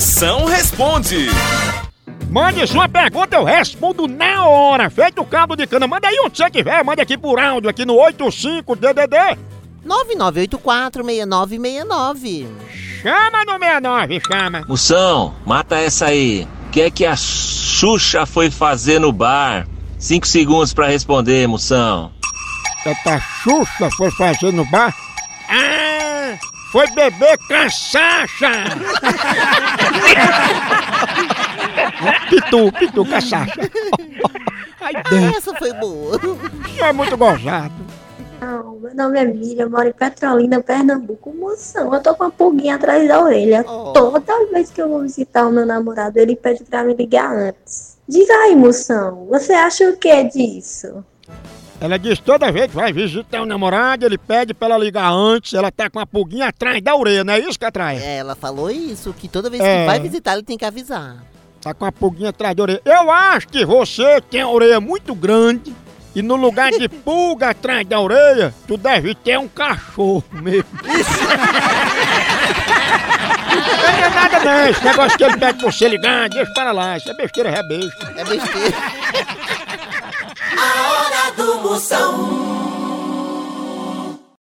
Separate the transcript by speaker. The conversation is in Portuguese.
Speaker 1: Moção responde.
Speaker 2: Mande sua pergunta, eu respondo na hora. Feito o cabo de cana. Manda aí onde você tiver. Manda aqui por áudio, aqui no 85DDD.
Speaker 3: 99846969.
Speaker 2: Chama no 69, chama.
Speaker 4: Moção, mata essa aí. O que é que a Xuxa foi fazer no bar? Cinco segundos pra responder, moção.
Speaker 2: Essa Xuxa foi fazer no bar? Ah, foi beber cachaça. pitu, pitu, cachaça. Ai,
Speaker 3: Essa foi boa.
Speaker 2: isso é muito gozado.
Speaker 5: Não, meu nome é Miriam, eu moro em Petrolina, Pernambuco. Moção, eu tô com uma pulguinha atrás da orelha.
Speaker 3: Oh.
Speaker 5: Toda vez que eu vou visitar o meu namorado, ele pede pra me ligar antes. Diz aí, moção, você acha o que disso?
Speaker 2: Ela diz toda vez que vai visitar o namorado, ele pede pra ela ligar antes, ela tá com a pulguinha atrás da orelha, não é isso que atrai?
Speaker 3: É, Ela falou isso, que toda vez
Speaker 2: É.
Speaker 3: que vai visitar, ele tem que avisar.
Speaker 2: Tá com a pulguinha atrás da orelha. Eu acho que você tem a orelha muito grande e no lugar de pulga atrás da orelha, tu deve ter um cachorro mesmo. Não é nada não, esse negócio que ele pede pra você ligar, deixa para lá, isso é besteira, é besta.
Speaker 3: É besteira.
Speaker 1: Do Moção.